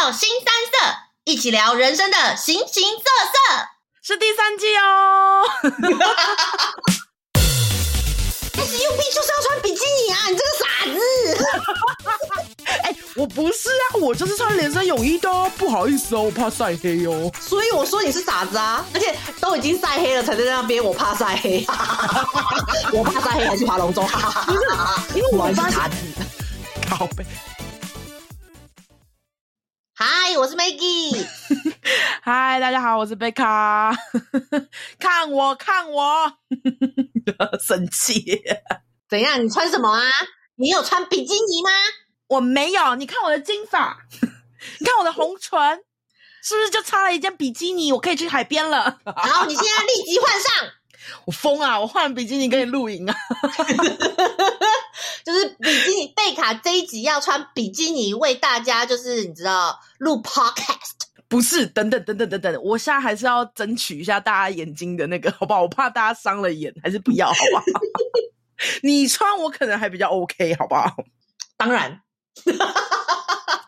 到新三色，一起聊人生的形形色色，是第三季哦。但是用 B 就是要穿比基尼啊！你这个傻子！哎、欸，我不是啊，我就是穿连身泳衣的、啊。不好意思哦，我怕晒黑哦。所以我说你是傻子啊！而且都已经晒黑了，才在那边，我怕晒黑。我怕晒黑还是爬龙舟？不是，因为我是傻子。靠北。嗨，我是 Maggie。嗨，大家好，我是贝卡。看我，看我。生气？怎样？你穿什么啊？你有穿比基尼吗？我没有。你看我的金发，你看我的红唇，是不是就差了一件比基尼？我可以去海边了。好，你现在立即换上。我疯啊！我换比基尼跟你露营啊！就是比基尼 贝卡这一集要穿比基尼为大家，就是你知道录 podcast。不是，等等等等等等，我现在还是要争取一下大家眼睛的那个，好不好？我怕大家伤了眼，还是不要，好不好？你穿我可能还比较 OK，好不好？当然，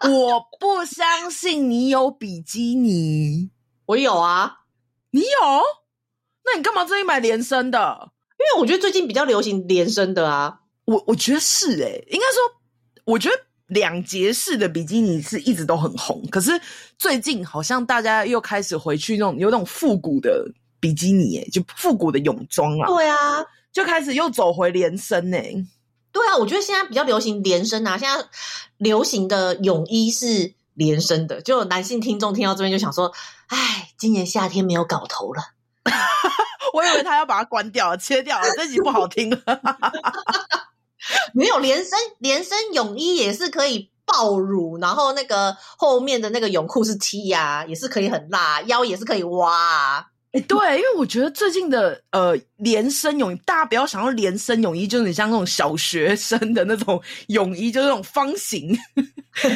我不相信你有比基尼，我有啊，你有？那你干嘛最近买连身的？因为我觉得最近比较流行连身的啊，我我觉得是诶、欸，应该说，我觉得。两节式的比基尼是一直都很红，可是最近好像大家又开始回去那种有那种复古的比基尼，哎，就复古的泳装啊。对啊，就开始又走回连身呢。对啊，我觉得现在比较流行连身啊，现在流行的泳衣是连身的。就有男性听众听到这边就想说：“哎，今年夏天没有搞头了。”我以为他要把它关掉了，切掉了，这集不好听了。没有连身，连身泳衣也是可以爆乳，然后那个后面的那个泳裤是 T 呀、啊，也是可以很辣，腰也是可以挖、啊。哎，对，因为我觉得最近的呃连身泳衣，大家不要想要连身泳衣，就是你像那种小学生的那种泳衣，就是那种方形，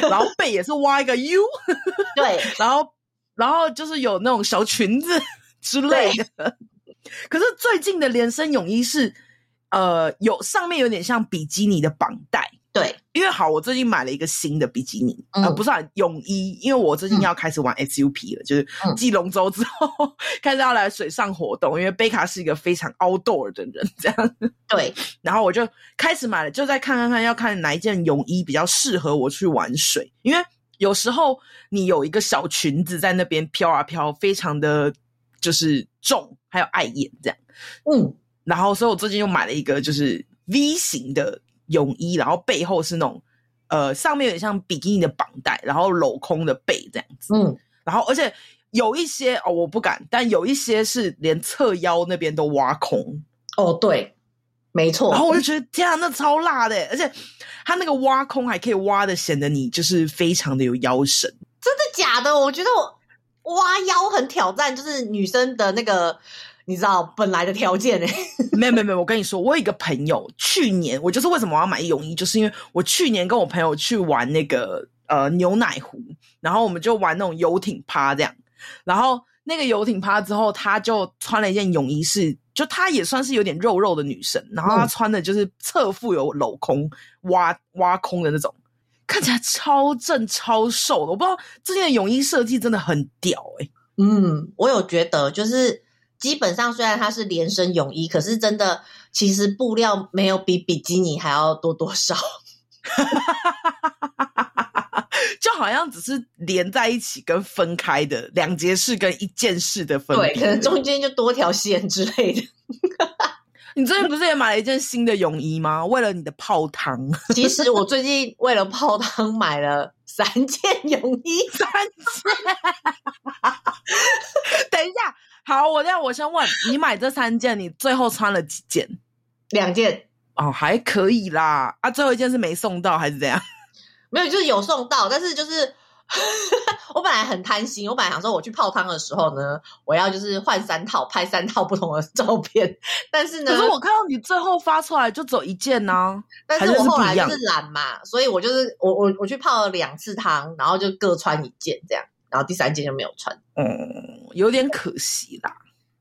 然后背也是挖一个 U，对，然后然后就是有那种小裙子 之类的。可是最近的连身泳衣是。呃，有上面有点像比基尼的绑带，对，因为好，我最近买了一个新的比基尼，嗯、呃，不是、啊、泳衣，因为我最近要开始玩 SUP 了，嗯、就是继龙舟之后、嗯、开始要来水上活动，因为贝卡是一个非常 outdoor 的人，这样，对，然后我就开始买了，就再看看看，要看哪一件泳衣比较适合我去玩水，因为有时候你有一个小裙子在那边飘啊飘，非常的就是重，还有碍眼，这样，嗯。然后，所以我最近又买了一个，就是 V 型的泳衣，然后背后是那种，呃，上面有点像比基尼的绑带，然后镂空的背这样子。嗯，然后而且有一些哦，我不敢，但有一些是连侧腰那边都挖空。哦，对，没错。然后我就觉得天啊，那超辣的，而且它那个挖空还可以挖的显得你就是非常的有腰身。真的假的？我觉得我挖腰很挑战，就是女生的那个。你知道本来的条件呢？没有没有没有，我跟你说，我有一个朋友，去年我就是为什么我要买泳衣，就是因为我去年跟我朋友去玩那个呃牛奶湖，然后我们就玩那种游艇趴这样，然后那个游艇趴之后，他就穿了一件泳衣是，是就她也算是有点肉肉的女生，然后她穿的就是侧腹有镂空挖挖空的那种，看起来超正超瘦的。我不知道这件泳衣设计真的很屌诶、欸、嗯，我有觉得就是。基本上，虽然它是连身泳衣，可是真的，其实布料没有比比基尼还要多多少，就好像只是连在一起跟分开的两节式跟一件式的分别，对，可能中间就多条线之类的。你最近不是也买了一件新的泳衣吗？为了你的泡汤。其实我最近为了泡汤买了三件泳衣，三件。等一下。好，我这样，我先问你，买这三件，你最后穿了几件？两件哦，还可以啦。啊，最后一件是没送到还是怎样？没有，就是有送到，但是就是 我本来很贪心，我本来想说我去泡汤的时候呢，我要就是换三套，拍三套不同的照片。但是呢，可是我看到你最后发出来就只有一件呢、啊。但是我后来就是懒嘛，所以我就是我我我去泡了两次汤，然后就各穿一件这样。然后第三件就没有穿。嗯，有点可惜啦。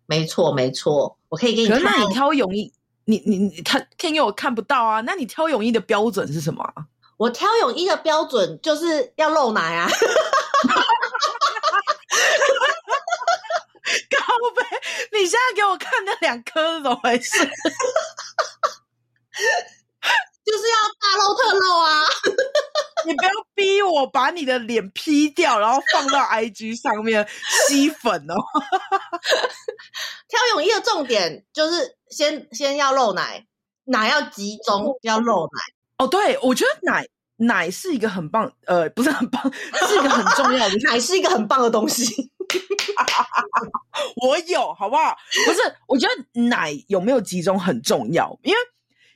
没错，没错，我可以给你看。那你挑泳衣，你你你，他天佑看不到啊。那你挑泳衣的标准是什么？我挑泳衣的标准就是要露奶啊。高飞，你现在给我看那两颗怎么回事？就是要大露特露啊！你不要逼我把你的脸 P 掉，然后放到 IG 上面吸粉哦。挑泳衣的重点就是先先要露奶，奶要集中，要露奶。哦，对，我觉得奶奶是一个很棒，呃，不是很棒，是一个很重要的，奶是一个很棒的东西。我有，好不好？不是，我觉得奶有没有集中很重要，因为。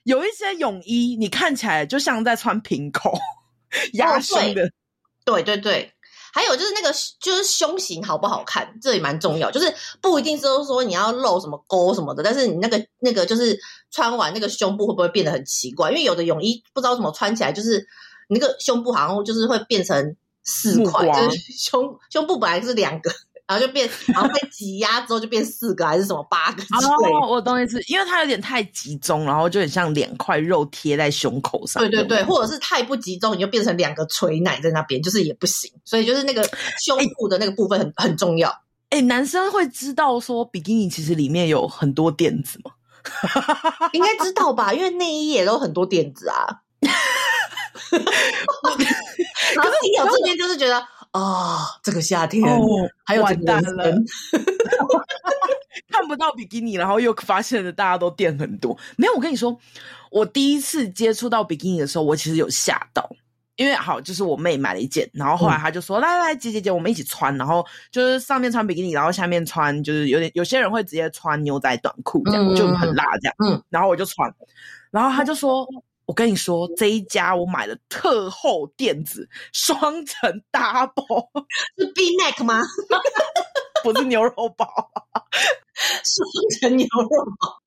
有一些泳衣，你看起来就像在穿平口 压胸的。对对对，还有就是那个就是胸型好不好看，这也蛮重要。就是不一定是说你要露什么沟什么的，但是你那个那个就是穿完那个胸部会不会变得很奇怪？因为有的泳衣不知道怎么穿起来，就是那个胸部好像就是会变成四块，就是胸胸部本来是两个。然后就变，然后被挤压之后就变四个还是什么八个之类。哦，我懂意思，因为它有点太集中，然后就很像两块肉贴在胸口上。对对对，或者是太不集中，你就变成两个垂奶在那边，就是也不行。所以就是那个胸部的那个部分很、欸、很重要。哎、欸，男生会知道说比基尼其实里面有很多垫子吗？应该知道吧，因为内衣也都很多垫子啊。然后你有这边就是觉得。啊、哦，这个夏天、哦、还有完蛋了，看不到比基尼，然后又发现了大家都垫很多。没有，我跟你说，我第一次接触到比基尼的时候，我其实有吓到，因为好就是我妹买了一件，然后后来她就说：“嗯、来来，姐姐姐，我们一起穿。”然后就是上面穿比基尼，然后下面穿就是有点有些人会直接穿牛仔短裤这样，嗯、就很辣这样。嗯，然后我就穿，然后她就说。我跟你说，这一家我买了特厚垫子，双层 double，是 B neck 吗？不是牛肉包，双层牛肉包。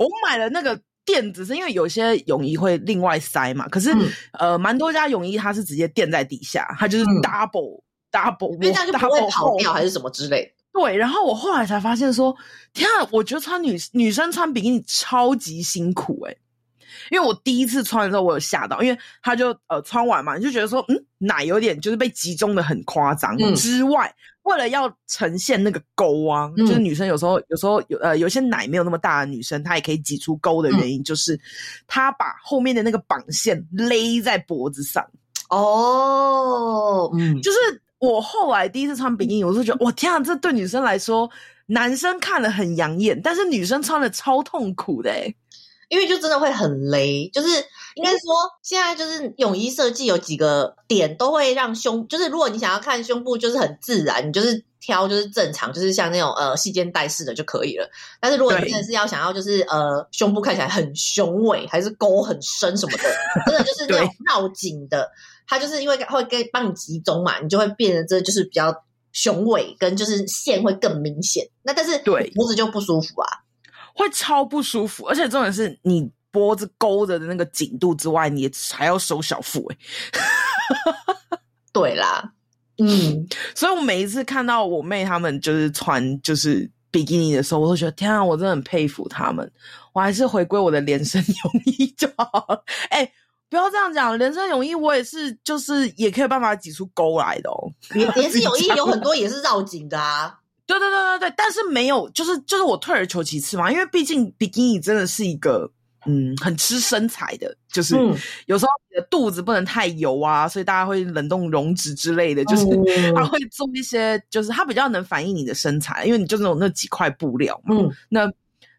我买了那个垫子，是因为有些泳衣会另外塞嘛。可是，嗯、呃，蛮多家泳衣它是直接垫在底下，它就是 double、嗯、double，因为这样就不会跑掉还是什么之类。对，然后我后来才发现说，天啊，我觉得穿女女生穿比基尼超级辛苦诶，因为我第一次穿的时候，我有吓到，因为他就呃穿完嘛，你就觉得说，嗯，奶有点就是被集中的很夸张。嗯、之外，为了要呈现那个沟啊，嗯、就是女生有时候有时候有呃有些奶没有那么大的女生，她也可以挤出沟的原因，嗯、就是她把后面的那个绑线勒在脖子上。哦，嗯，就是。我后来第一次穿比基尼，我就觉得，我天啊，这对女生来说，男生看了很养眼，但是女生穿了超痛苦的，诶因为就真的会很勒，就是应该说，现在就是泳衣设计有几个点都会让胸，就是如果你想要看胸部就是很自然，你就是挑就是正常，就是像那种呃细肩带式的就可以了。但是如果你真的是要想要就是呃胸部看起来很雄伟，还是沟很深什么的，真的就是那种 绕颈的。它就是因为会给帮你集中嘛，你就会变得这就是比较雄伟，跟就是线会更明显。那但是对脖子就不舒服啊，会超不舒服。而且重点是你脖子勾着的那个紧度之外，你还要收小腹哎、欸。对啦，嗯，所以我每一次看到我妹他们就是穿就是比基尼的时候，我都觉得天啊，我真的很佩服他们。我还是回归我的连身泳衣就好了。哎、欸。不要这样讲，连身泳衣我也是，就是也可以办法挤出沟来的哦。连连身泳衣有很多也是绕颈的啊。对对对对对，但是没有，就是就是我退而求其次嘛，因为毕竟比基尼真的是一个嗯很吃身材的，就是有时候你的肚子不能太油啊，所以大家会冷冻溶脂之类的，就是他会做一些，就是它比较能反映你的身材，因为你就那种那几块布料嘛，嗯，那。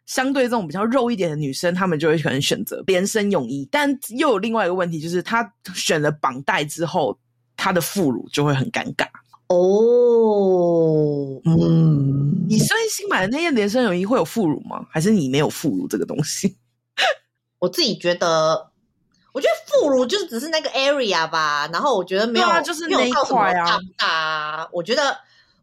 相对这种比较肉一点的女生，她们就会可能选择连身泳衣，但又有另外一个问题，就是她选了绑带之后，她的副乳就会很尴尬哦。嗯，你最新买的那件连身泳衣会有副乳吗？还是你没有副乳这个东西？我自己觉得，我觉得副乳就是只是那个 area 吧，然后我觉得没有，啊、就是那一块啊，大，我觉得。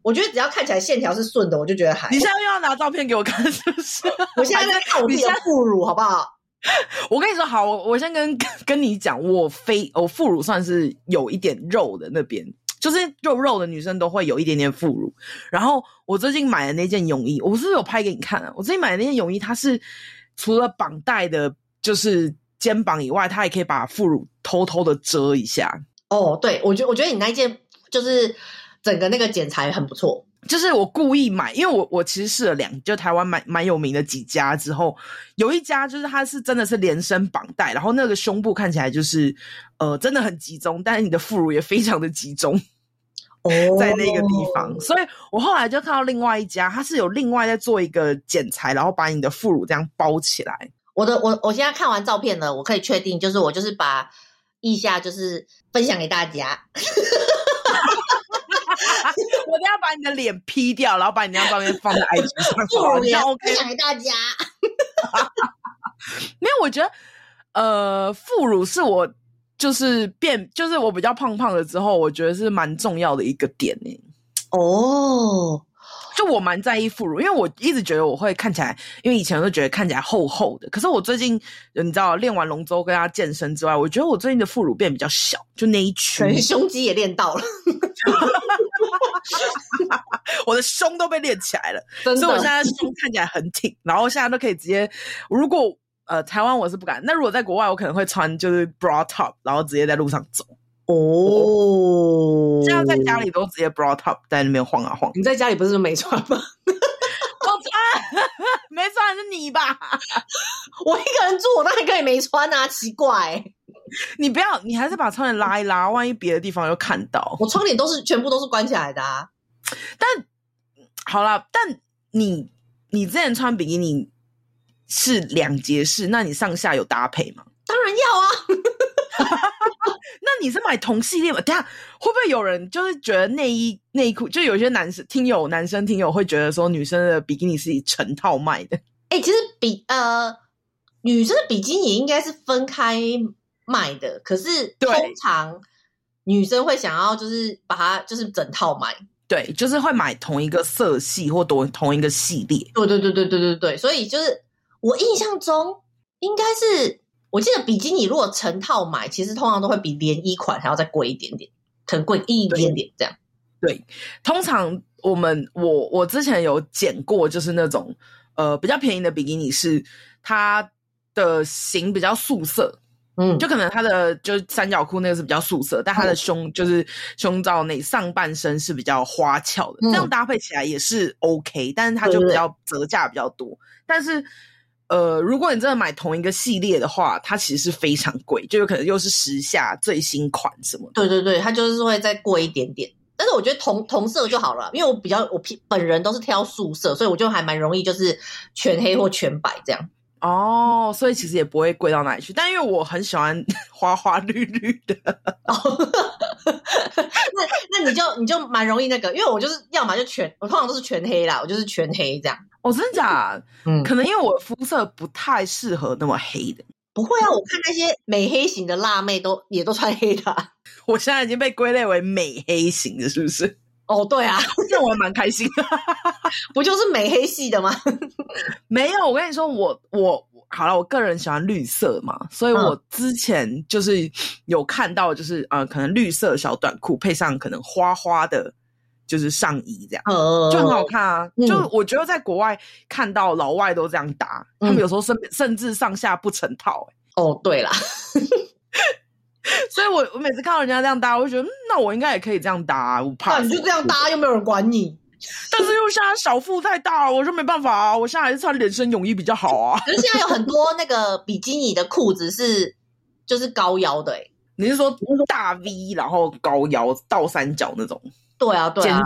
我觉得只要看起来线条是顺的，我就觉得还。你现在又要拿照片给我看，是不是？我现在在看我自己的副乳，好不好？我跟你说，好，我我先跟跟你讲，我非我副乳算是有一点肉的那边，就是肉肉的女生都会有一点点副乳。然后我最近买的那件泳衣，我是不是有拍给你看啊？我最近买的那件泳衣，它是除了绑带的，就是肩膀以外，它也可以把副乳偷偷的遮一下。哦，对，我觉得我觉得你那一件就是。整个那个剪裁很不错，就是我故意买，因为我我其实试了两，就台湾蛮蛮有名的几家之后，有一家就是它是真的是连身绑带，然后那个胸部看起来就是呃真的很集中，但是你的副乳也非常的集中哦，在那个地方，哦、所以我后来就看到另外一家，它是有另外在做一个剪裁，然后把你的副乳这样包起来。我的我我现在看完照片了，我可以确定，就是我就是把腋下就是分享给大家。我都要把你的脸 P 掉，然后把你那张照片放在 IG 上，副乳也 OK，分享给大家。没有，我觉得呃，副乳是我就是变，就是我比较胖胖了之后，我觉得是蛮重要的一个点呢。哦。就我蛮在意副乳，因为我一直觉得我会看起来，因为以前我都觉得看起来厚厚的。可是我最近，你知道练完龙舟跟大家健身之外，我觉得我最近的副乳变比较小，就那一圈，胸肌也练到了，我的胸都被练起来了，所以我现在胸看起来很挺，然后现在都可以直接，如果呃台湾我是不敢，那如果在国外我可能会穿就是 bra top，然后直接在路上走。哦，这样在家里都直接 brought up 在那边晃啊晃。你在家里不是没穿吗？我穿，没穿是你吧？我一个人住，我当然可以没穿啊，奇怪。你不要，你还是把窗帘拉一拉，万一别的地方又看到。我窗帘都是全部都是关起来的啊。但好啦，但你你之前穿比基尼是两节式，那你上下有搭配吗？当然要啊。那你是买同系列吗？等下会不会有人就是觉得内衣内裤，就有些男生听友男生听友会觉得说女生的比基尼是以成套卖的？哎、欸，其实比呃女生的比基尼应该是分开卖的，可是通常女生会想要就是把它就是整套买，对，就是会买同一个色系或同同一个系列。对对对对对对对，所以就是我印象中应该是。我记得比基尼如果成套买，其实通常都会比连衣款还要再贵一点点，可能贵一点点这样。对，通常我们我我之前有剪过，就是那种呃比较便宜的比基尼，是它的型比较素色，嗯，就可能它的就是三角裤那个是比较素色，但它的胸就是胸罩那上半身是比较花俏的，嗯，这样搭配起来也是 OK，但是它就比较折价比较多，但是。呃，如果你真的买同一个系列的话，它其实是非常贵，就有可能又是时下最新款什么。对对对，它就是会再贵一点点。但是我觉得同同色就好了，因为我比较我本人都是挑素色，所以我就还蛮容易就是全黑或全白这样。哦，所以其实也不会贵到哪里去。但因为我很喜欢 花花绿绿的，哦、那那你就你就蛮容易那个，因为我就是要么就全，我通常都是全黑啦，我就是全黑这样。哦，真的假的？嗯，可能因为我肤色不太适合那么黑的。不会啊，我看那些美黑型的辣妹都也都穿黑的啊。我现在已经被归类为美黑型的，是不是？哦，对啊，这我还蛮开心的。不就是美黑系的吗？没有，我跟你说，我我好了，我个人喜欢绿色嘛，所以我之前就是有看到，就是呃，可能绿色小短裤配上可能花花的。就是上衣这样，呃、就很好看啊！嗯、就我觉得在国外看到老外都这样搭，嗯、他们有时候甚甚至上下不成套、欸。哦，对啦，所以我我每次看到人家这样搭，我就觉得，嗯、那我应该也可以这样搭、啊。我怕你就这样搭，又没有人管你。但是因为现在小腹太大了，我就没办法啊！我现在还是穿连身泳衣比较好啊。可是现在有很多那个比基尼的裤子是就是高腰的、欸，你是说大 V 然后高腰倒三角那种？对啊，对啊，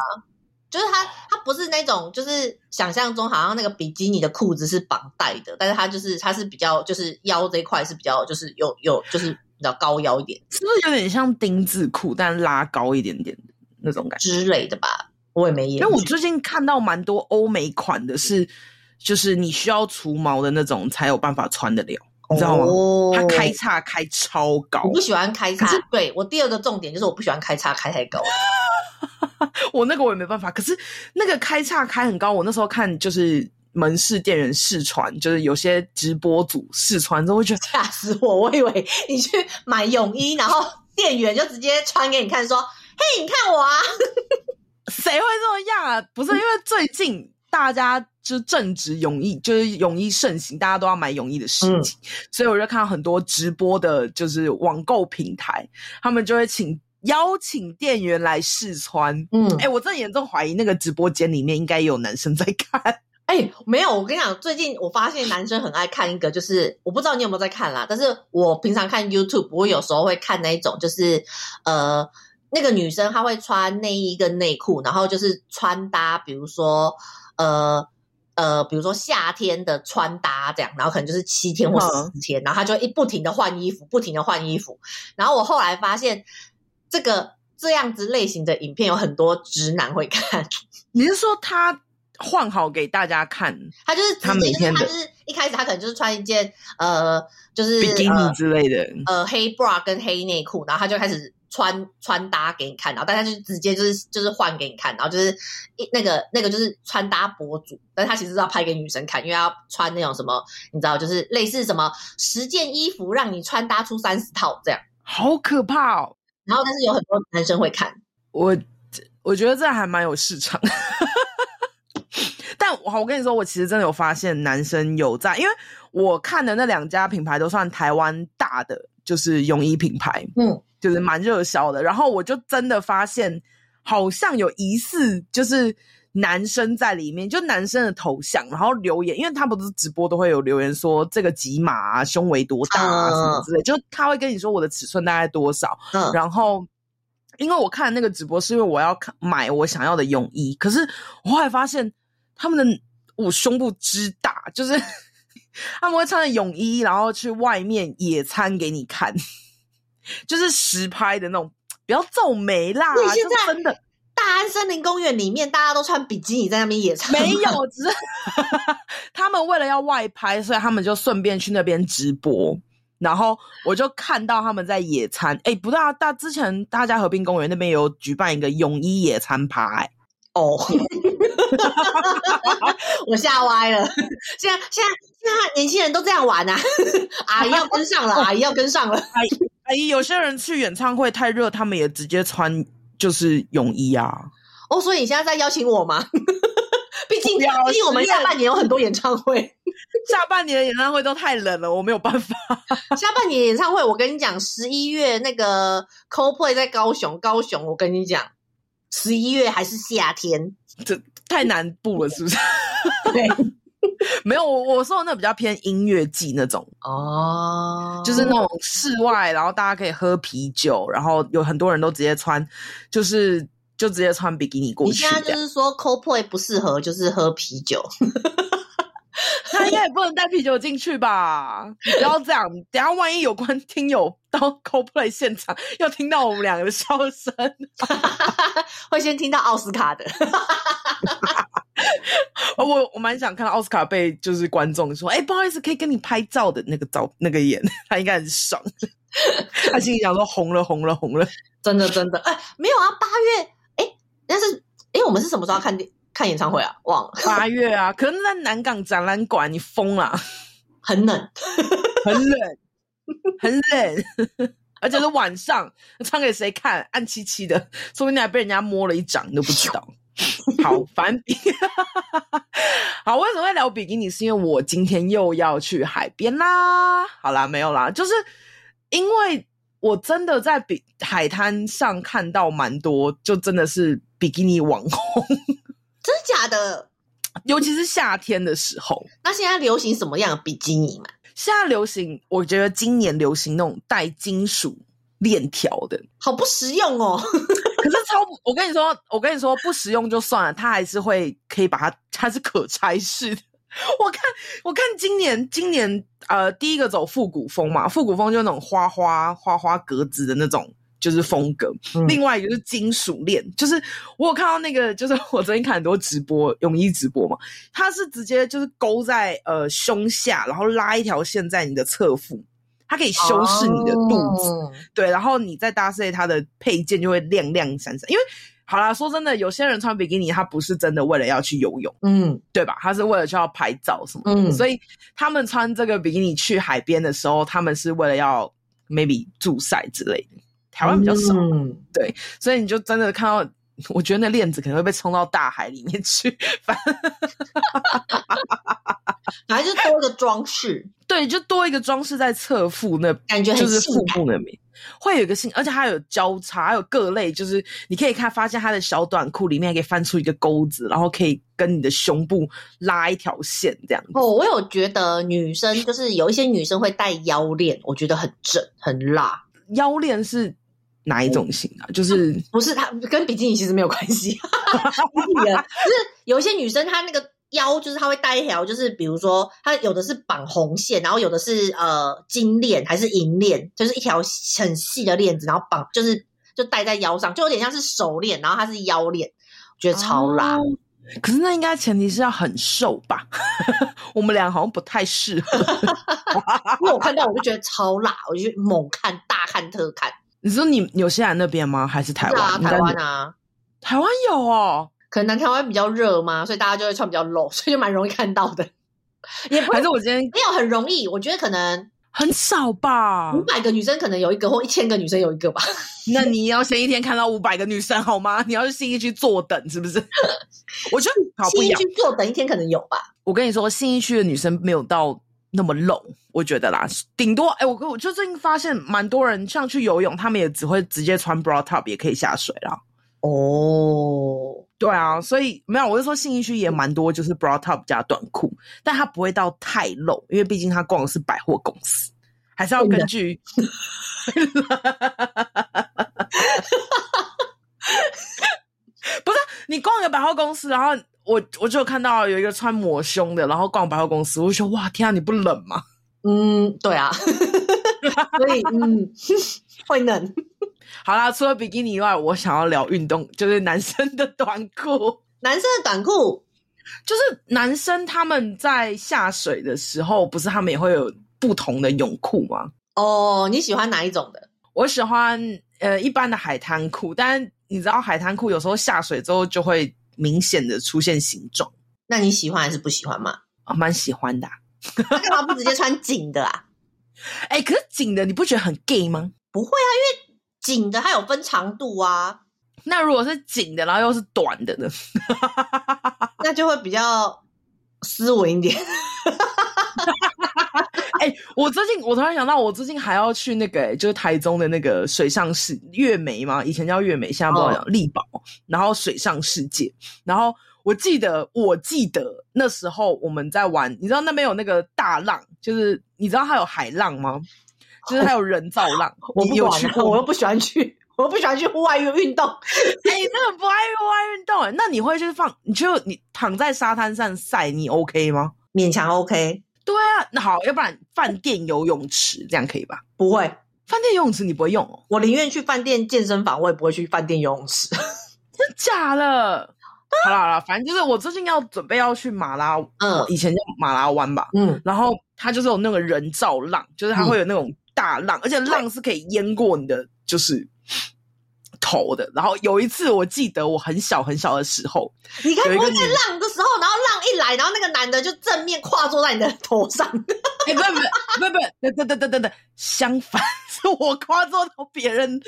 就是它，它不是那种，就是想象中好像那个比基尼的裤子是绑带的，但是它就是它是比较，就是腰这一块是比较，就是有有就是比较高腰一点，是不是有点像丁字裤，但拉高一点点的那种感觉之类的吧？我也没研究。因为我最近看到蛮多欧美款的是，就是你需要除毛的那种才有办法穿得了，你知道吗？哦、它开叉开超高，我不喜欢开叉。对我第二个重点就是我不喜欢开叉开太高。我那个我也没办法，可是那个开叉开很高，我那时候看就是门市店员试穿，就是有些直播组试穿之后，会觉得 吓死我！我以为你去买泳衣，然后店员就直接穿给你看，说：“嘿，你看我啊！” 谁会这么样啊？不是因为最近大家就正值泳衣，就是泳衣盛行，大家都要买泳衣的事情，嗯、所以我就看到很多直播的，就是网购平台，他们就会请。邀请店员来试穿。嗯，哎、欸，我真的严重怀疑那个直播间里面应该有男生在看。哎、欸，没有，我跟你讲，最近我发现男生很爱看一个，就是我不知道你有没有在看啦，但是我平常看 YouTube，我有时候会看那一种，就是呃，那个女生她会穿内衣跟内裤，然后就是穿搭，比如说呃。呃，比如说夏天的穿搭这样，然后可能就是七天或十天，嗯、然后她就一不停的换衣服，不停的换衣服。然后我后来发现，这个这样子类型的影片有很多直男会看。你是说他换好给大家看？他就是他每天的，他就是一开始他可能就是穿一件呃，就是比基尼之类的，呃，黑 bra 跟黑内裤，然后他就开始。穿穿搭给你看，然后大家就直接就是就是换给你看，然后就是一那个那个就是穿搭博主，但他其实是要拍给女生看，因为要穿那种什么，你知道，就是类似什么十件衣服让你穿搭出三十套这样，好可怕哦。然后但是有很多男生会看，我我觉得这还蛮有市场。但我我跟你说，我其实真的有发现男生有在，因为我看的那两家品牌都算台湾大的，就是泳衣品牌，嗯。就是蛮热销的，然后我就真的发现，好像有疑似就是男生在里面，就男生的头像，然后留言，因为他不是直播都会有留言说这个几码啊，胸围多大啊，什么之类，就他会跟你说我的尺寸大概多少。嗯，然后因为我看那个直播是因为我要看买我想要的泳衣，可是我后来发现他们的我胸部之大，就是 他们会穿着泳衣，然后去外面野餐给你看。就是实拍的那种，不要皱眉啦！你现在真的大安森林公园里面，大家都穿比基尼在那边野餐，没有，只是 他们为了要外拍，所以他们就顺便去那边直播。然后我就看到他们在野餐，哎、欸，不对啊，大之前大家河滨公园那边有举办一个泳衣野餐趴、欸，哦，我吓歪了。现在现在现在年轻人都这样玩啊！阿姨要跟上了，阿姨要跟上了，阿姨。阿姨，有些人去演唱会太热，他们也直接穿就是泳衣啊。哦，所以你现在在邀请我吗？毕竟，毕竟我们下半年有很多演唱会，下半年的演唱会都太冷了，我没有办法。下半年演唱会，我跟你讲，十一月那个 Coldplay 在高雄，高雄，我跟你讲，十一月还是夏天，这太南部了，是不是？对。没有，我我说的那比较偏音乐季那种哦，就是那种室外，然后大家可以喝啤酒，然后有很多人都直接穿，就是就直接穿比基尼过去。你现在就是说 Coldplay 不适合，就是喝啤酒，他应该也不能带啤酒进去吧？你不要这样，等下万一有关听友到 Coldplay 现场，又听到我们两个的笑声，会先听到奥斯卡的。我我蛮想看到奥斯卡被就是观众说，哎、欸，不好意思，可以跟你拍照的那个照那个眼，他应该很爽。他心里想说红了红了红了，真的真的，哎、欸，没有啊，八月，哎、欸，但是，哎、欸，我们是什么时候看看演唱会啊？忘了，八月啊，可能在南港展览馆，你疯了，很冷，很冷，很冷，而且是晚上，唱给谁看？暗漆漆的，说不定还被人家摸了一掌，你都不知道。好烦，好，为什么会聊比基尼？是因为我今天又要去海边啦。好啦，没有啦，就是因为我真的在比海滩上看到蛮多，就真的是比基尼网红，真的假的？尤其是夏天的时候。那现在流行什么样的比基尼嘛？现在流行，我觉得今年流行那种带金属链条的，好不实用哦。可是超，我跟你说，我跟你说，不实用就算了，它还是会可以把它，它是可拆式的。我看，我看今年，今年呃，第一个走复古风嘛，复古风就那种花花花花格子的那种，就是风格。嗯、另外一个是金属链，就是我有看到那个，就是我昨天看很多直播泳衣直播嘛，它是直接就是勾在呃胸下，然后拉一条线在你的侧腹。它可以修饰你的肚子，oh. 对，然后你再搭配它的配件就会亮亮闪闪。因为好啦，说真的，有些人穿比基尼，他不是真的为了要去游泳，嗯，对吧？他是为了就要拍照什么的，嗯，所以他们穿这个比基尼去海边的时候，他们是为了要 maybe 助晒之类的。台湾比较少，嗯，对，所以你就真的看到，我觉得那链子可能会被冲到大海里面去。反 正就多一个装饰，对，就多一个装饰在侧腹那，感觉就是腹部那边会有一个性，而且它有交叉，还有各类，就是你可以看发现它的小短裤里面可以翻出一个钩子，然后可以跟你的胸部拉一条线这样子。哦，我有觉得女生就是有一些女生会戴腰链，我觉得很正很辣。腰链是哪一种型啊？嗯、就是不是它跟比基尼其实没有关系，就是有一些女生她那个。腰就是她会带一条，就是比如说她有的是绑红线，然后有的是呃金链还是银链，就是一条很细的链子，然后绑就是就戴在腰上，就有点像是手链，然后它是腰链，觉得超辣。哦、可是那应该前提是要很瘦吧？我们俩好像不太适合，因为我看到我就觉得超辣，我就猛看大看特看。你说你纽西兰那边吗？还是台湾？啊、台湾啊，台湾有哦。可能南台湾比较热嘛，所以大家就会穿比较露，所以就蛮容易看到的。也不反正我今天没有很容易，我觉得可能很少吧。五百个女生可能有一个，或一千个女生有一个吧。那你要先一天看到五百个女生好吗？你要去信义区坐等是不是？我觉得信义区坐等一天可能有吧。我跟你说，信义区的女生没有到那么露，我觉得啦，顶多哎、欸，我我就最近发现蛮多人像去游泳，他们也只会直接穿 bra top 也可以下水啦。哦。对啊，所以没有，我就说信义区也蛮多，就是 bra top 加短裤，但它不会到太露，因为毕竟它逛的是百货公司，还是要根据。不是你逛个百货公司，然后我我就看到有一个穿抹胸的，然后逛百货公司，我就说哇天啊，你不冷吗？嗯，对啊，所以嗯会冷。好啦，除了比基尼以外，我想要聊运动，就是男生的短裤。男生的短裤，就是男生他们在下水的时候，不是他们也会有不同的泳裤吗？哦，你喜欢哪一种的？我喜欢呃一般的海滩裤，但你知道海滩裤有时候下水之后就会明显的出现形状。那你喜欢还是不喜欢嘛？啊、哦，蛮喜欢的、啊。那干嘛不直接穿紧的啊？哎、欸，可是紧的你不觉得很 gay 吗？不会啊，因为。紧的它有分长度啊，那如果是紧的，然后又是短的呢？那就会比较斯文一点。哎、欸，我最近我突然想到，我最近还要去那个、欸，就是台中的那个水上世月眉嘛，以前叫月眉，现在不知道叫丽宝。然后水上世界，然后我记得，我记得那时候我们在玩，你知道那边有那个大浪，就是你知道它有海浪吗？就是还有人造浪，我不有去过，我又不喜欢去，我又不喜欢去户外运运动。哎、欸，你真的不爱户外运动哎？那你会去放？你就你躺在沙滩上晒，你 OK 吗？勉强 OK。对啊，那好，要不然饭店游泳池这样可以吧？不会，饭店游泳池你不会用哦。我宁愿去饭店健身房，我也不会去饭店游泳池。真假的？好啦好啦，反正就是我最近要准备要去马拉，嗯，以前叫马拉湾吧，嗯，然后它就是有那个人造浪，就是它会有那种。大浪，而且浪是可以淹过你的，就是头的。然后有一次，我记得我很小很小的时候，你看不会在浪的时候，然后浪一来，然后那个男的就正面跨坐在你的头上。哎、欸，不不不不不，等等等等等等，相反是我跨坐到别人。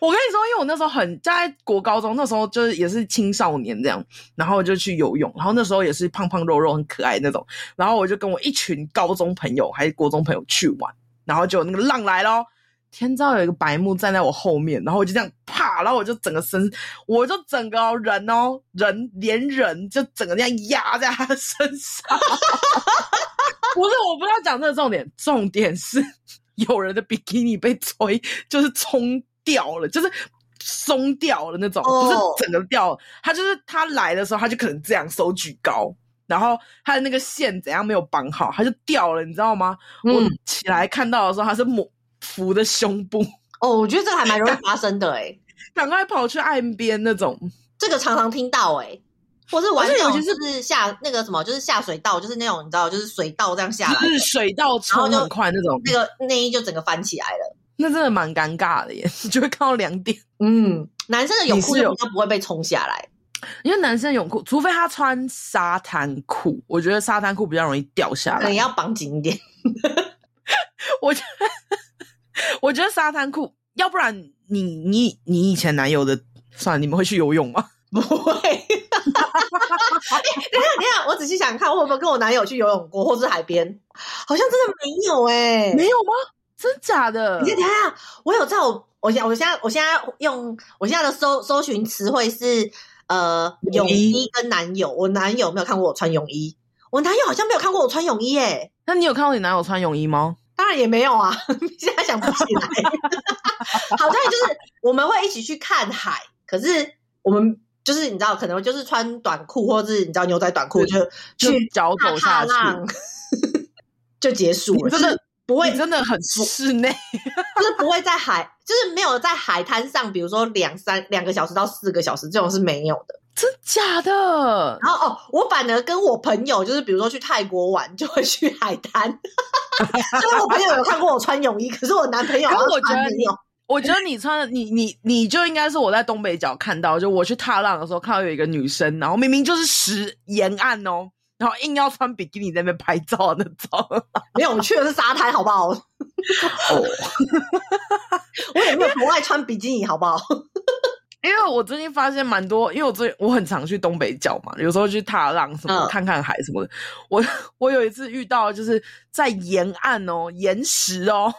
我跟你说，因为我那时候很在国高中，那时候就是也是青少年这样，然后就去游泳，然后那时候也是胖胖肉肉很可爱那种，然后我就跟我一群高中朋友还是国中朋友去玩。然后就那个浪来咯，天知道有一个白目站在我后面，然后我就这样啪，然后我就整个身，我就整个人哦，人连人就整个这样压在他的身上。不是，我不要讲这个重点，重点是有人的比基尼被吹，就是冲掉了，就是松掉了那种，不是整个掉。他就是他来的时候，他就可能这样手举高。然后他的那个线怎样没有绑好，他就掉了，你知道吗？嗯、我起来看到的时候，他是抹扶的胸部。哦，我觉得这个还蛮容易 发生的诶赶快跑去岸边那种。这个常常听到诶或是玩那种就是下那个什么，就是下水道，就是那种你知道，就是水道这样下来，就是水道冲很快那种，那个内衣就整个翻起来了。那真的蛮尴尬的耶，你 就会看到两点。嗯，男生的泳裤就比较不会被冲下来。因为男生泳裤，除非他穿沙滩裤，我觉得沙滩裤比较容易掉下来。你要绑紧一点。我觉得，我觉得沙滩裤，要不然你你你以前男友的，算了，你们会去游泳吗？不会。等一下，等一下，我仔细想看，我有没有跟我男友去游泳过，或是海边？好像真的没有哎、欸，没有吗？真假的？你看，等一下，我有在我我现我现在我现在用我现在的搜搜寻词汇是呃泳衣跟男友，我男友没有看过我穿泳衣，我男友好像没有看过我穿泳衣哎、欸，那你有看过你男友穿泳衣吗？当然也没有啊，现在想不起来。好在就是我们会一起去看海，可是我们就是你知道，可能就是穿短裤，或者是你知道牛仔短裤，就去脚走下去，就结束了。真的不会，真的很室内，就是不会在海，就是没有在海滩上，比如说两三两个小时到四个小时这种是没有的。真假的？然后哦，我反而跟我朋友，就是比如说去泰国玩，就会去海滩。因为我朋友有看过我穿泳衣，可是我男朋友，我觉得你，我觉得你穿的，你你你就应该是我在东北角看到，就我去踏浪的时候看到有一个女生，然后明明就是石沿岸哦，然后硬要穿比基尼在那边拍照那种。没有，我去的是沙滩，好不好？哦，我也没有不爱穿比基尼，好不好？因为我最近发现蛮多，因为我最我很常去东北角嘛，有时候去踏浪什么，看看海什么的。我我有一次遇到，就是在沿岸哦，岩石哦，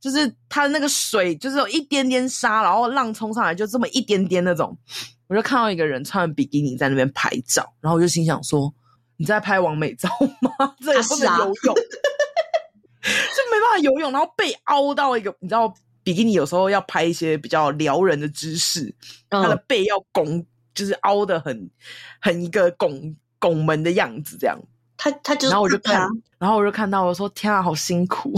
就是它的那个水就是有一点点沙，然后浪冲上来就这么一点点那种，我就看到一个人穿比基尼在那边拍照，然后我就心想说：你在拍完美照吗？这也不能游泳，就没办法游泳，然后被凹到一个，你知道。比基尼有时候要拍一些比较撩人的姿势，他的背要拱，就是凹的很很一个拱拱门的样子，这样。他他就，然后我就看，然后我就看到我说：“天啊，好辛苦！”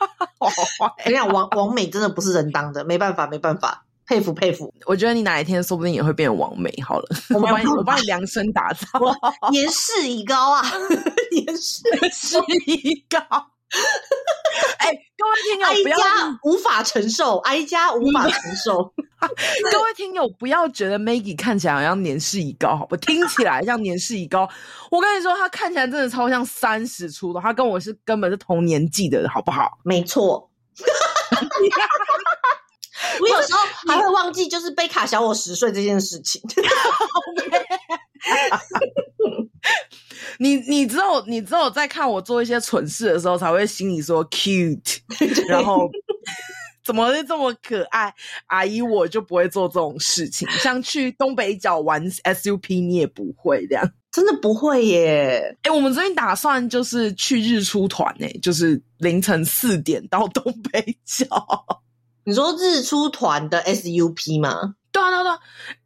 好坏。你看王王美真的不是人当的，没办法，没办法，佩服佩服。我觉得你哪一天说不定也会变成王美。好了，我帮你，我帮你量身打造，年事已高啊，年事已高。哎、欸，各位听友，不要无法承受，哀家无法承受。各位听友，不要觉得 Maggie 看起来好像年事已高，好不？听起来像年事已高。我跟你说，他看起来真的超像三十出头，他跟我是根本是同年纪的，好不好？没错。我有时候还会忘记，就是贝卡小我十岁这件事情。你你只有你只有在看我做一些蠢事的时候，才会心里说 cute，然后怎么会这么可爱？阿姨我就不会做这种事情，像去东北角玩 SUP，你也不会这样，真的不会耶。哎、欸，我们最近打算就是去日出团呢，就是凌晨四点到东北角。你说日出团的 SUP 吗？对啊，对啊，对啊。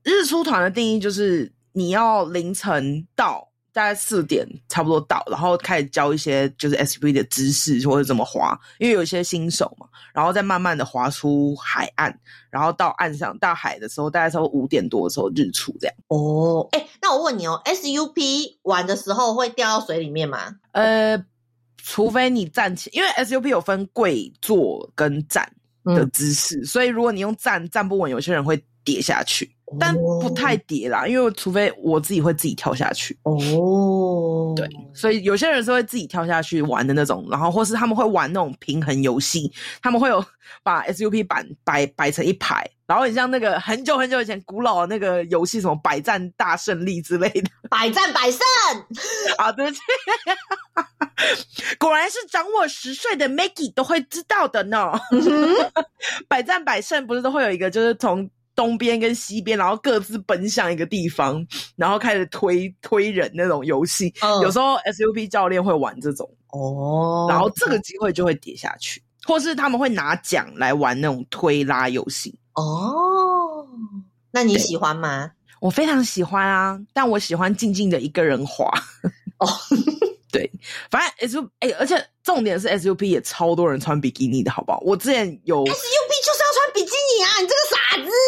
日出团的定义就是你要凌晨到。大概四点差不多到，然后开始教一些就是 SUP 的知识或者怎么滑，因为有一些新手嘛，然后再慢慢的滑出海岸，然后到岸上大海的时候，大概差不多五点多的时候日出这样。哦，哎，那我问你哦，SUP 玩的时候会掉到水里面吗？呃，除非你站起，因为 SUP 有分跪、坐跟站的姿势，嗯、所以如果你用站站不稳，有些人会跌下去。但不太叠啦，因为除非我自己会自己跳下去哦。对，所以有些人是会自己跳下去玩的那种，然后或是他们会玩那种平衡游戏，他们会有把 SUP 板摆摆成一排，然后你像那个很久很久以前古老的那个游戏，什么百战大胜利之类的，百战百胜啊，对不起，果然是长我十岁的 Maggie 都会知道的呢。百战百胜不是都会有一个，就是从。东边跟西边，然后各自奔向一个地方，然后开始推推人那种游戏。Oh. 有时候 SUP 教练会玩这种哦，oh. 然后这个机会就会跌下去，或是他们会拿奖来玩那种推拉游戏。哦，oh. 那你喜欢吗？我非常喜欢啊，但我喜欢静静的一个人滑。哦。Oh. 对，反正 SUP 哎、欸，而且重点是 SUP 也超多人穿比基尼的，好不好？我之前有啊，你这个傻子！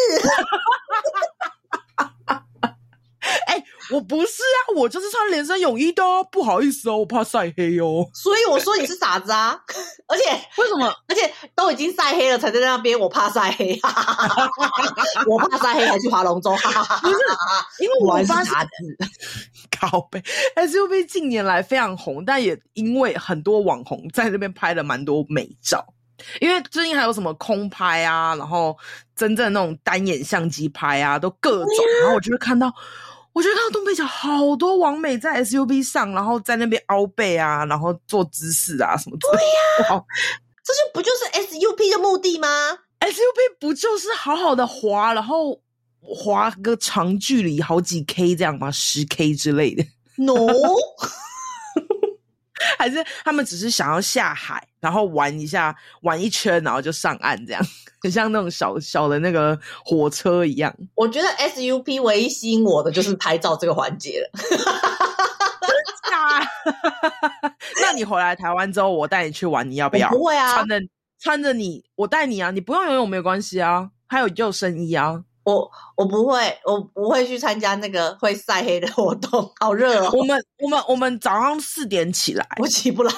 哎、欸，我不是啊，我就是穿连身泳衣的，不好意思哦，我怕晒黑哦。所以我说你是傻子啊！而且为什么？而且都已经晒黑了，才在那边，我怕晒黑，我怕晒黑，还去划龙舟，不是？因为 我还是傻子。靠北 SUV 近年来非常红，但也因为很多网红在那边拍了蛮多美照。因为最近还有什么空拍啊，然后真正那种单眼相机拍啊，都各种。然后我就会看到，我觉得看到东北角好多网美在 SUP 上，然后在那边凹背啊，然后做姿势啊什么之类的。对呀、啊，这就不就是 SUP 的目的吗？SUP 不就是好好的滑，然后滑个长距离好几 K 这样吗？十 K 之类的？No，还是他们只是想要下海，然后玩一下，玩一圈，然后就上岸这样？很像那种小小的那个火车一样。我觉得 SUP 唯一吸引我的就是拍照这个环节了。那你回来台湾之后，我带你去玩，你要不要？不会啊，穿着穿着你，我带你啊，你不用游泳没有关系啊，还有救生衣啊。我我不会，我不会去参加那个会晒黑的活动，好热哦。我们我们我们早上四点起来，我起不来。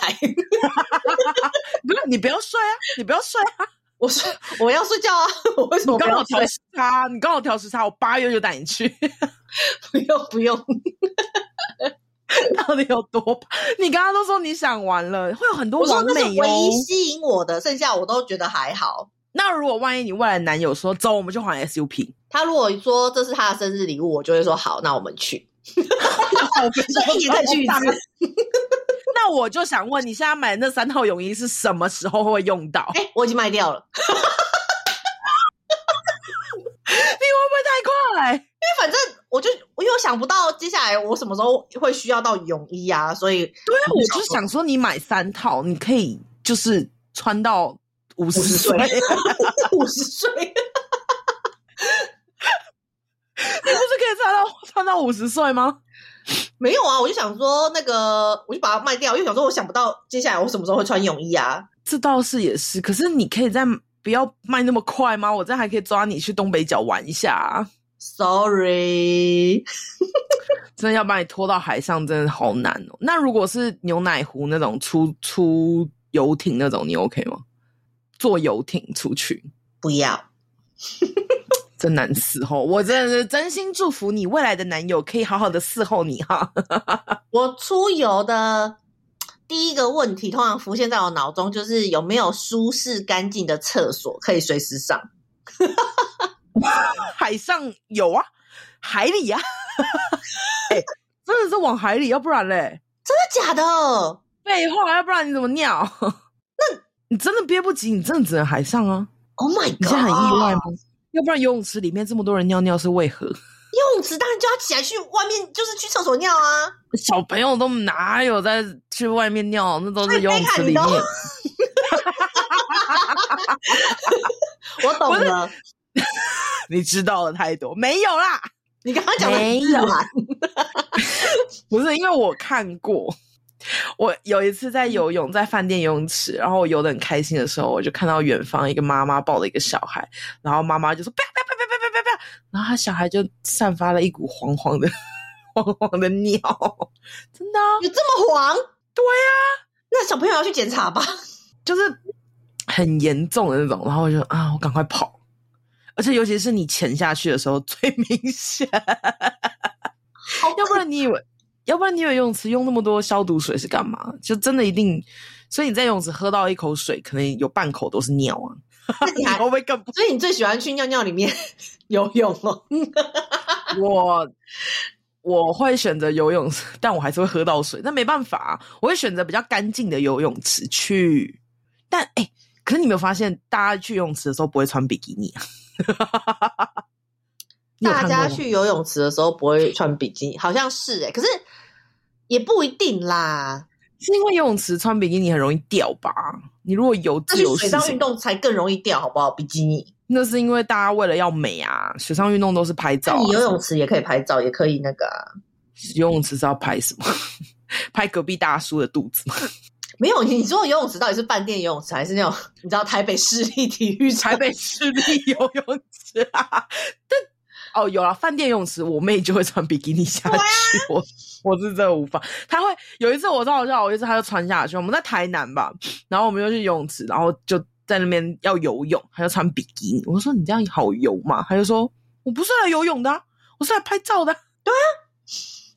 不是你不要睡啊，你不要睡啊。我说我要睡觉啊！我为什么刚好调时差？你刚好调时差，我八月就带你去。不用不用，到底有多怕？你刚刚都说你想玩了，会有很多完美哦。唯一吸引我的，剩下我都觉得还好。那如果万一你未来男友说走，我们就还 SUP，他如果说这是他的生日礼物，我就会说好，那我们去。这一年再去一次。那我就想问，你现在买的那三套泳衣是什么时候会用到？哎、欸，我已经卖掉了。你会不会太快？因为反正我就我又想不到接下来我什么时候会需要到泳衣啊，所以对啊，我就想说你买三套，你可以就是穿到五十岁，五十岁，你不是可以穿到穿到五十岁吗？没有啊，我就想说那个，我就把它卖掉，因为想说我想不到接下来我什么时候会穿泳衣啊。这倒是也是，可是你可以再不要卖那么快吗？我这还可以抓你去东北角玩一下啊。Sorry，真的要把你拖到海上，真的好难哦。那如果是牛奶湖那种出出游艇那种，你 OK 吗？坐游艇出去？不要。真难伺候，我真的是真心祝福你未来的男友可以好好的伺候你哈。我出游的第一个问题，通常浮现在我脑中就是有没有舒适干净的厕所可以随时上。海上有啊，海里啊，欸、真的是往海里，要不然嘞？真的假的？废话，要不然你怎么尿？那你真的憋不急，你真的只能海上啊？Oh my god！你现在很意外吗？要不然游泳池里面这么多人尿尿是为何？游泳池当然就要起来去外面，就是去厕所尿啊！小朋友都哪有在去外面尿？那都是游泳池里面。我懂了，你知道的太多，没有啦。你刚刚讲的没有啦，不是因为我看过。我有一次在游泳，在饭店游泳池，然后我游得很开心的时候，我就看到远方一个妈妈抱了一个小孩，然后妈妈就说：“不要不要不要不要不要不要！”然后他小孩就散发了一股黄黄的黄黄的尿，真的、啊、有这么黄？对呀、啊，那小朋友要去检查吧，就是很严重的那种。然后我就啊，我赶快跑，而且尤其是你潜下去的时候最明显，要不然你以为。要不然你有游泳池用那么多消毒水是干嘛？就真的一定，所以你在游泳池喝到一口水，可能有半口都是尿啊！你还 会不会更？所以你最喜欢去尿尿里面 游泳哦？我我会选择游泳池，但我还是会喝到水。那没办法，我会选择比较干净的游泳池去。但哎、欸，可是你没有发现，大家去游泳池的时候不会穿比基尼啊？大家去游泳池的时候不会穿比基尼，好像是哎、欸，可是也不一定啦。是因为游泳池穿比基尼很容易掉吧？你如果游自由水上运动才更容易掉，好不好？比基尼那是因为大家为了要美啊，水上运动都是拍照、啊。你游泳池也可以拍照，也可以那个、啊。游泳池是要拍什么？拍隔壁大叔的肚子吗？没有，你说游泳池到底是饭店游泳池，还是那种你知道台北市立体育场、台北市立游泳池啊？但 哦，有了饭店游泳池，我妹就会穿比基尼下去。啊、我我是真的无法。她会有一次我超好笑，有一次她就穿下去。我们在台南吧，然后我们就去游泳池，然后就在那边要游泳，她就穿比基尼。我说：“你这样好游嘛？”她就说：“我不是来游泳的、啊，我是来拍照的。”对啊，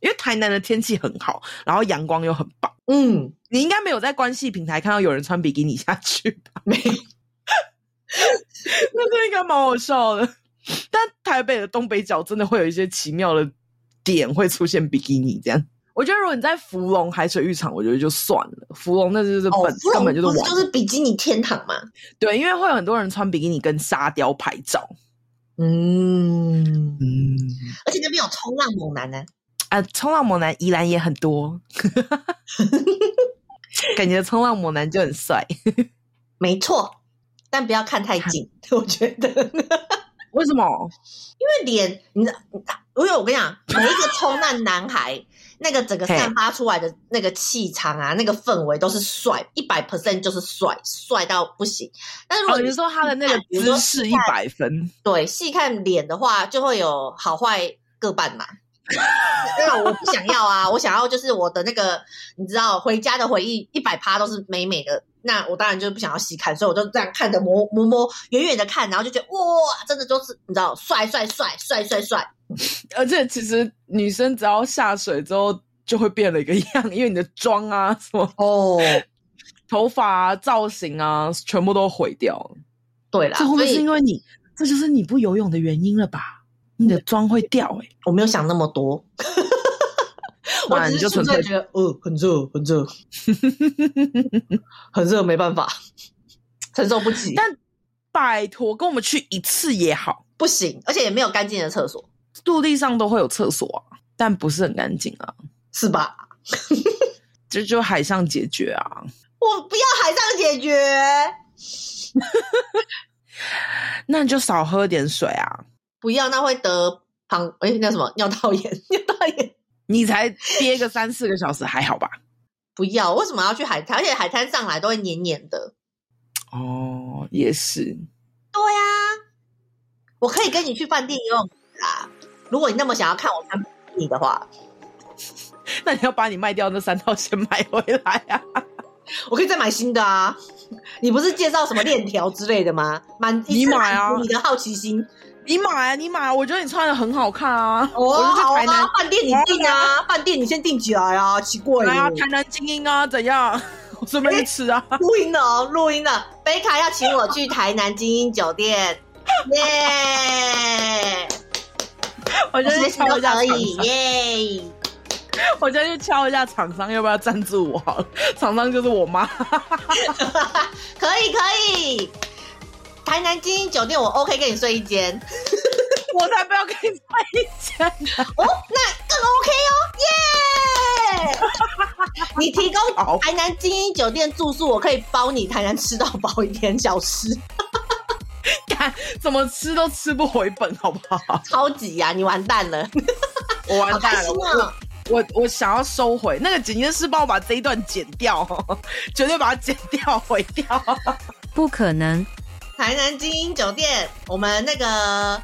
因为台南的天气很好，然后阳光又很棒。嗯，你应该没有在关系平台看到有人穿比基尼下去吧？没，那这应该蛮好笑的。但台北的东北角真的会有一些奇妙的点点会出现比基尼这样。我觉得如果你在芙蓉海水浴场，我觉得就算了。芙蓉那就是本、哦、根本就是玩，就是比基尼天堂嘛。对，因为会有很多人穿比基尼跟沙雕拍照。嗯嗯，而且那边有冲浪猛男呢。啊，冲浪猛男宜兰也很多，感觉冲浪猛男就很帅。没错，但不要看太近，我觉得。为什么？因为脸，你知道，因为我跟你讲，每一个冲浪男孩，那个整个散发出来的那个气场啊，那个氛围都是帅，一百 percent 就是帅，帅到不行。但是如果你、哦、说他的那个姿势一百分，对，细看脸的话，就会有好坏各半嘛。因为我不想要啊，我想要就是我的那个，你知道，回家的回忆一百趴都是美美的。那我当然就是不想要细看，所以我就这样看着摸摸摸，远远的看，然后就觉得哇，真的就是你知道，帅帅帅帅帅帅。而且其实女生只要下水之后就会变了一个样，因为你的妆啊什么哦，头发啊造型啊全部都毁掉了。对啦，这会不会是因为你？这就是你不游泳的原因了吧？你的妆会掉哎、欸，我没有想那么多，我只是纯粹觉得，呃，很热，很热，很热，没办法，承受不起。但拜托，跟我们去一次也好，不行，而且也没有干净的厕所，陆地上都会有厕所啊，但不是很干净啊，是吧？这就，就海上解决啊！我不要海上解决，那你就少喝点水啊。不要，那会得旁哎，那什么尿道炎？尿道炎，你才憋个三四个小时还好吧？不要，为什么要去海滩？而且海滩上来都会黏黏的。哦，也是。对呀、啊，我可以跟你去饭店游泳啦。如果你那么想要看我穿比基尼的话，那你要把你卖掉那三套先买回来啊！我可以再买新的啊。你不是介绍什么链条之类的吗？满你买啊！你的好奇心。你买啊，你买啊！我觉得你穿的很好看啊！哦，我就去台南饭店你订啊，饭店你先订起来啊！奇怪啊，台南精英啊，怎样？我准备去吃啊！录音了哦，录音了。贝卡要请我去台南精英酒店，耶！我就去敲一下可以耶！我就去敲一下厂商，要不要赞助我？好了厂商就是我妈，可 以可以。台南精英酒店，我 OK 跟你睡一间，我才不要跟你睡一间哦，那更 OK 哦，耶、yeah! 你提供台南精英酒店住宿，我可以包你台南吃到饱一天小吃，看怎么吃都吃不回本，好不好？超级呀、啊，你完蛋了，我完蛋了，哦、我我，我想要收回那个剪辑师，帮我把这一段剪掉，绝对把它剪掉毁掉，不可能。台南精英酒店，我们那个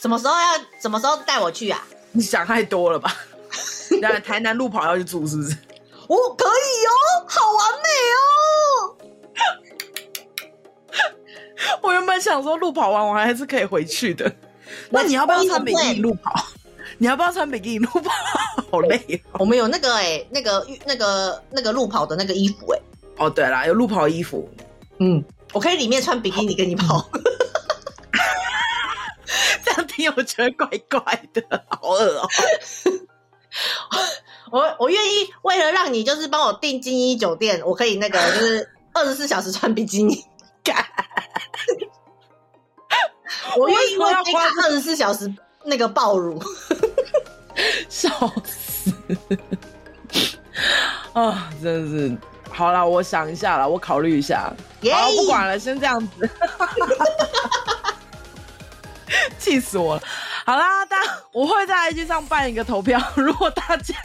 什么时候要什么时候带我去啊？你想太多了吧？那台南路跑要去住是不是？哦，可以哦，好完美哦！我原本想说路跑完我还是可以回去的。那你要不要穿比基尼路跑？你要不要穿比基尼路跑？好累哦。我们有那个哎、欸，那个那个那个路跑的那个衣服哎、欸。哦，对啦，有路跑衣服。嗯。我可以里面穿比基尼跟你跑，这样听我觉得怪怪的，好恶哦、喔！我我愿意为了让你就是帮我订金一酒店，我可以那个 就是二十四小时穿比基尼，我愿意为了二十四小时那个爆乳，笑死！啊，真的是。好了，我想一下了，我考虑一下。好，不管了，先这样子。气死我了！好啦，大家，我会在 IG 上办一个投票，如果大家，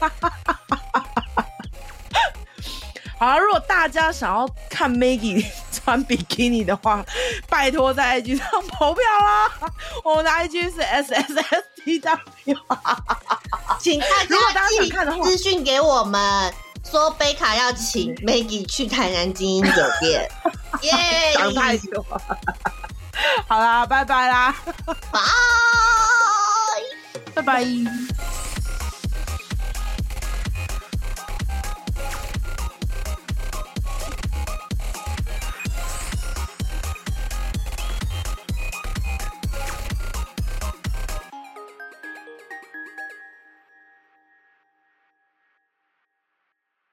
好了，如果大家想要看 Maggie 穿比基尼的话，拜托在 IG 上投票啦！我们的 IG 是 SSSTW，请大家如果大家想看的话，资讯给我们。说贝卡要请 Maggie 去台南精英酒店，耶！讲太久了，好啦，拜拜啦，拜，拜拜。